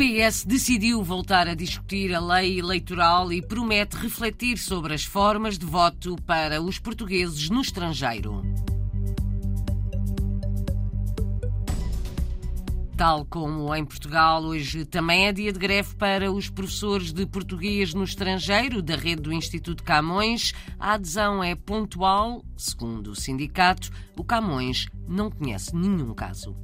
PS decidiu voltar a discutir a lei eleitoral e promete refletir sobre as formas de voto para os portugueses no estrangeiro. Tal como em Portugal, hoje também é dia de greve para os professores de português no estrangeiro da rede do Instituto Camões. A adesão é pontual. Segundo o sindicato, o Camões não conhece nenhum caso.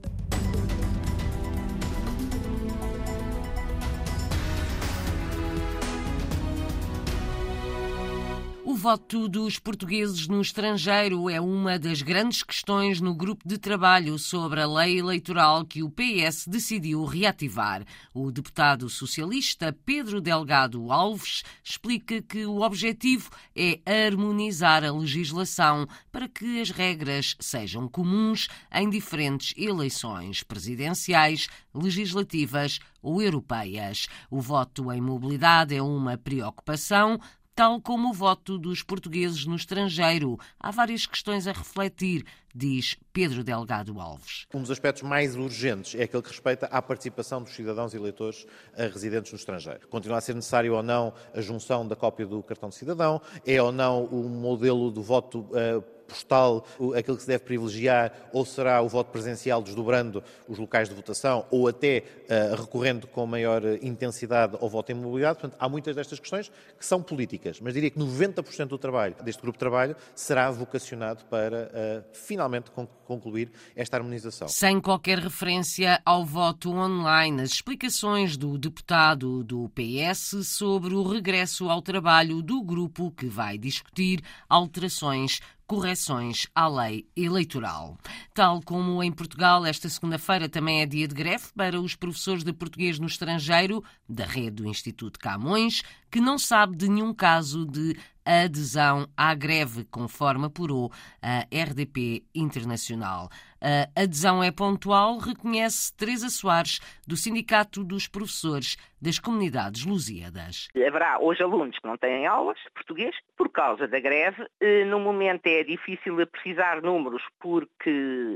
Voto dos portugueses no estrangeiro é uma das grandes questões no grupo de trabalho sobre a lei eleitoral que o PS decidiu reativar. O deputado socialista Pedro Delgado Alves explica que o objetivo é harmonizar a legislação para que as regras sejam comuns em diferentes eleições presidenciais, legislativas ou europeias. O voto em mobilidade é uma preocupação tal como o voto dos portugueses no estrangeiro. Há várias questões a refletir, diz Pedro Delgado Alves. Um dos aspectos mais urgentes é aquele que respeita à participação dos cidadãos e eleitores residentes no estrangeiro. Continua a ser necessário ou não a junção da cópia do cartão de cidadão? É ou não o modelo do voto uh, postal aquilo que se deve privilegiar, ou será o voto presencial desdobrando os locais de votação, ou até uh, recorrendo com maior intensidade ao voto em mobilidade. Portanto, há muitas destas questões que são políticas, mas diria que 90% do trabalho deste grupo de trabalho será vocacionado para uh, finalmente concluir esta harmonização. Sem qualquer referência ao voto online, as explicações do deputado do PS sobre o regresso ao trabalho do grupo que vai discutir alterações correções à lei eleitoral. Tal como em Portugal, esta segunda-feira também é dia de greve para os professores de português no estrangeiro da rede do Instituto Camões, que não sabe de nenhum caso de adesão à greve, conforme apurou a RDP Internacional. A adesão é pontual, reconhece Teresa Soares, do Sindicato dos Professores das Comunidades Lusíadas. Haverá hoje alunos que não têm aulas português por causa da greve. Eh, no momento é difícil precisar números, porque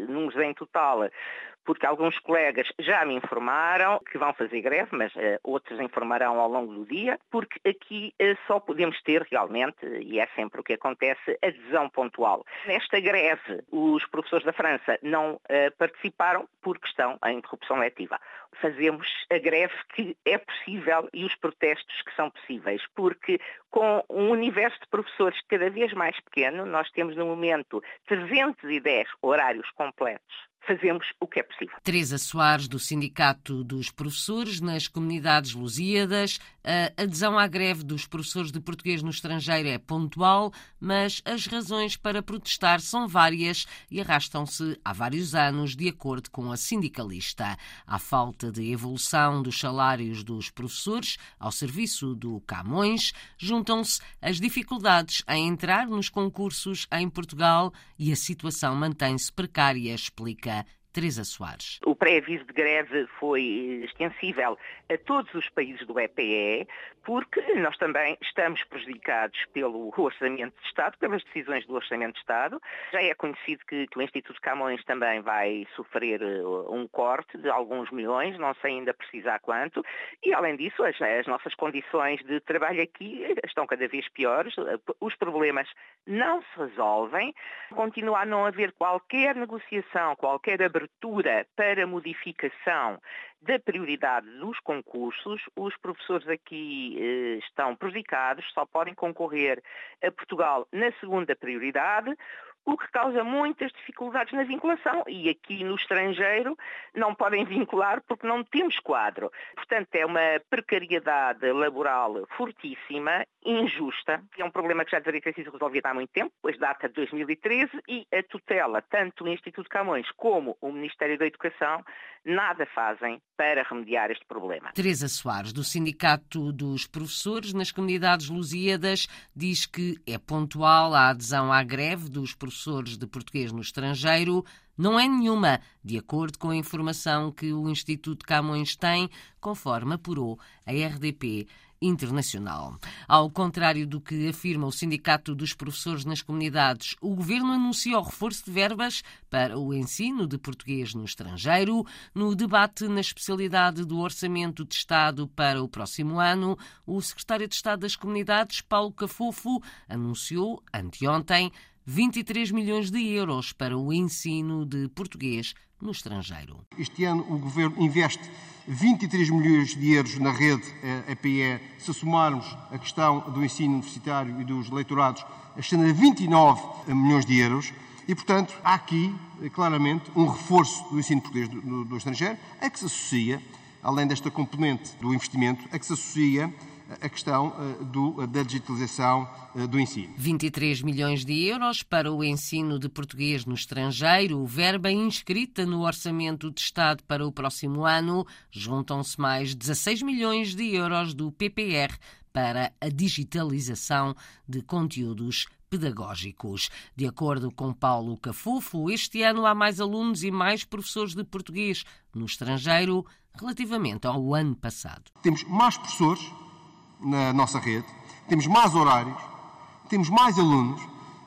números em total porque alguns colegas já me informaram que vão fazer greve, mas uh, outros informarão ao longo do dia, porque aqui uh, só podemos ter realmente, e é sempre o que acontece, adesão pontual. Nesta greve, os professores da França não uh, participaram por questão da interrupção letiva. Fazemos a greve que é possível e os protestos que são possíveis, porque com um universo de professores cada vez mais pequeno, nós temos no momento 310 horários completos fazemos o que é possível. Teresa Soares, do Sindicato dos Professores nas Comunidades Lusíadas. A adesão à greve dos professores de português no estrangeiro é pontual, mas as razões para protestar são várias e arrastam-se há vários anos, de acordo com a sindicalista. À falta de evolução dos salários dos professores ao serviço do Camões, juntam-se as dificuldades em entrar nos concursos em Portugal e a situação mantém-se precária, explica America Teresa Soares. O pré-aviso de greve foi extensível a todos os países do EPE, porque nós também estamos prejudicados pelo Orçamento de Estado, pelas decisões do Orçamento de Estado. Já é conhecido que, que o Instituto Camões também vai sofrer uh, um corte de alguns milhões, não sei ainda precisar quanto, e além disso, as, as nossas condições de trabalho aqui estão cada vez piores, os problemas não se resolvem, continua a não haver qualquer negociação, qualquer abertura abertura para modificação da prioridade dos concursos, os professores aqui eh, estão prejudicados, só podem concorrer a Portugal na segunda prioridade o que causa muitas dificuldades na vinculação e aqui no estrangeiro não podem vincular porque não temos quadro. Portanto, é uma precariedade laboral fortíssima, injusta, é um problema que já deveria ter sido resolvido há muito tempo, pois data de 2013 e a tutela, tanto o Instituto Camões como o Ministério da Educação, nada fazem para remediar este problema. Teresa Soares, do Sindicato dos Professores nas Comunidades Lusíadas, diz que é pontual a adesão à greve dos professores de português no estrangeiro, Não é nenhuma, de acordo com a informação que o Instituto Camões tem, conforme apurou a RDP internacional. Ao contrário do que afirma o Sindicato dos Professores nas Comunidades, o Governo anuncia o reforço de verbas para o ensino de português no estrangeiro. No debate na especialidade do Orçamento de Estado para o próximo ano, o Secretário de Estado das Comunidades, Paulo Cafofo, anunciou anteontem 23 milhões de euros para o ensino de português no estrangeiro. Este ano o Governo investe 23 milhões de euros na rede APE. Eh, Se somarmos a questão do ensino universitário e dos leitorados, ascende a 29 milhões de euros. E, portanto, há aqui, eh, claramente, um reforço do ensino português do, do estrangeiro, a que se associa, além desta componente do investimento, a que se associa a questão eh, do, da digitalização eh, do ensino. 23 milhões de euros para o ensino de português no estrangeiro, verba inscrita no Orçamento de Estado para o próximo ano. Juntam-se mais 16 milhões de euros do PPR para a digitalização de conteúdos pedagógicos. De acordo com Paulo Cafufo, este ano há mais alunos e mais professores de português no estrangeiro relativamente ao ano passado. Temos mais professores na nossa rede, temos mais horários, temos mais alunos.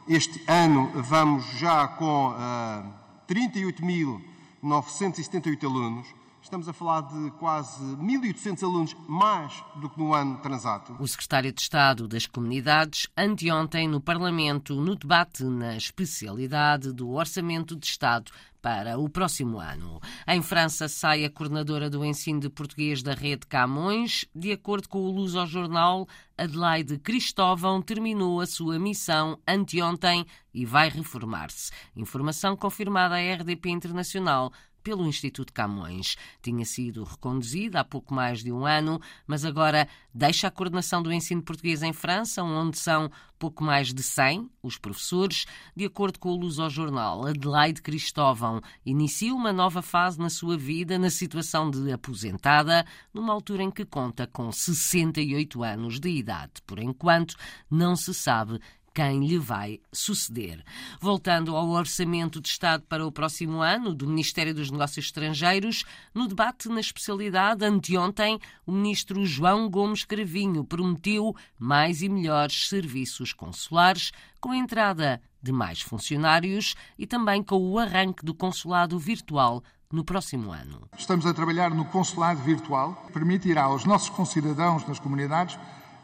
Este ano vamos já com uh, ah, 38.978 alunos. Estamos a falar de quase 1.800 alunos mais do que no ano transato. O secretário de Estado das Comunidades, anteontem no Parlamento, no debate na especialidade do Orçamento de Estado para o próximo ano. Em França sai a coordenadora do ensino de português da rede Camões. De acordo com o Luz ao Jornal, Adelaide Cristóvão terminou a sua missão anteontem e vai reformar-se. Informação confirmada à RDP Internacional pelo Instituto Camões. Tinha sido reconduzida há pouco mais de um ano, mas agora deixa a coordenação do ensino português em França, onde são pouco mais de 100 os professores. De acordo com o Luz ao Jornal, Adelaide Cristóvão inicia uma nova fase na sua vida na situação de aposentada, numa altura em que conta com 68 anos de idade. Por enquanto, não se sabe quem lhe vai suceder. Voltando ao Orçamento de Estado para o próximo ano do Ministério dos Negócios Estrangeiros, no debate na especialidade anteontem, o ministro João Gomes Cravinho prometeu mais e melhores serviços consulares, com a entrada de mais funcionários e também com o arranque do consulado virtual no próximo ano. Estamos a trabalhar no consulado virtual, que permitirá aos nossos concidadãos nas comunidades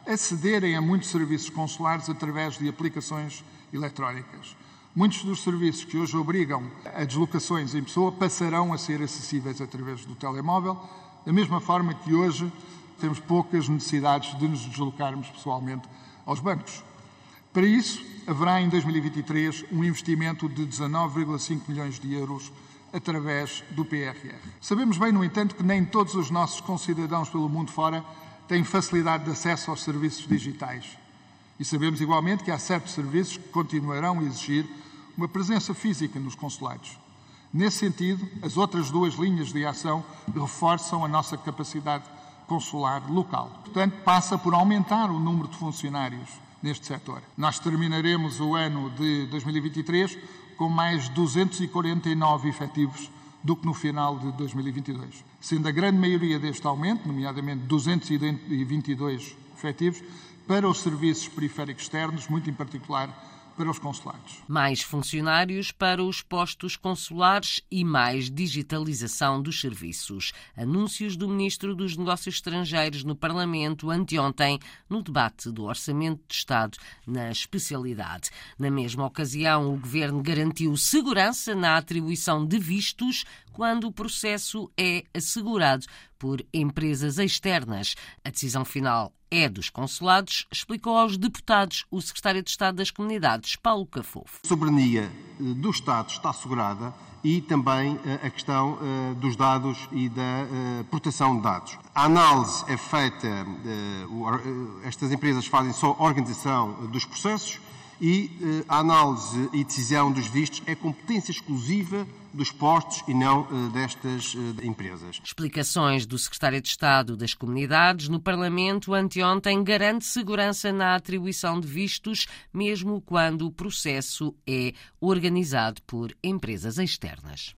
acederem a muitos serviços consulares através de aplicações eletrónicas. Muitos dos serviços que hoje obrigam a deslocações em pessoa passarão a ser acessíveis através do telemóvel, da mesma forma que hoje temos poucas necessidades de nos deslocarmos pessoalmente aos bancos. Para isso, haverá em 2023 um investimento de 19,5 milhões de euros através do PRR. Sabemos bem, no entanto, que nem todos os nossos concidadãos pelo mundo fora têm facilidade de acesso aos serviços digitais. E sabemos igualmente que há certos serviços que continuarão a exigir uma presença física nos consulados. Nesse sentido, as outras duas linhas de ação reforçam a nossa capacidade consular local. Portanto, passa por aumentar o número de funcionários neste setor. Nós terminaremos o ano de 2023 com mais 249 efetivos do que no final de 2022, sendo a grande maioria deste aumento, nomeadamente 222 efetivos, para os serviços periféricos externos, muito em particular para os consulados. Mais funcionários para os postos consulares e mais digitalização dos serviços. Anúncios do Ministro dos Negócios Estrangeiros no Parlamento anteontem, no debate do Orçamento de Estado na especialidade. Na mesma ocasião, o Governo garantiu segurança na atribuição de vistos quando o processo é assegurado por empresas externas. A decisão final é dos consulados, explicou aos deputados o secretário de Estado das Comunidades, Paulo Cafofo. A soberania eh, do Estado está assegurada e também eh, a questão eh, dos dados e da proteção de dados. A análise é feita, estas empresas fazem só organização dos processos e eh, a análise e decisão dos vistos é competência exclusiva dos postos e não uh, destas uh, empresas. Explicações do Secretário de Estado das Comunidades no Parlamento anteontem garante segurança na atribuição de vistos, mesmo quando o processo é organizado por empresas externas.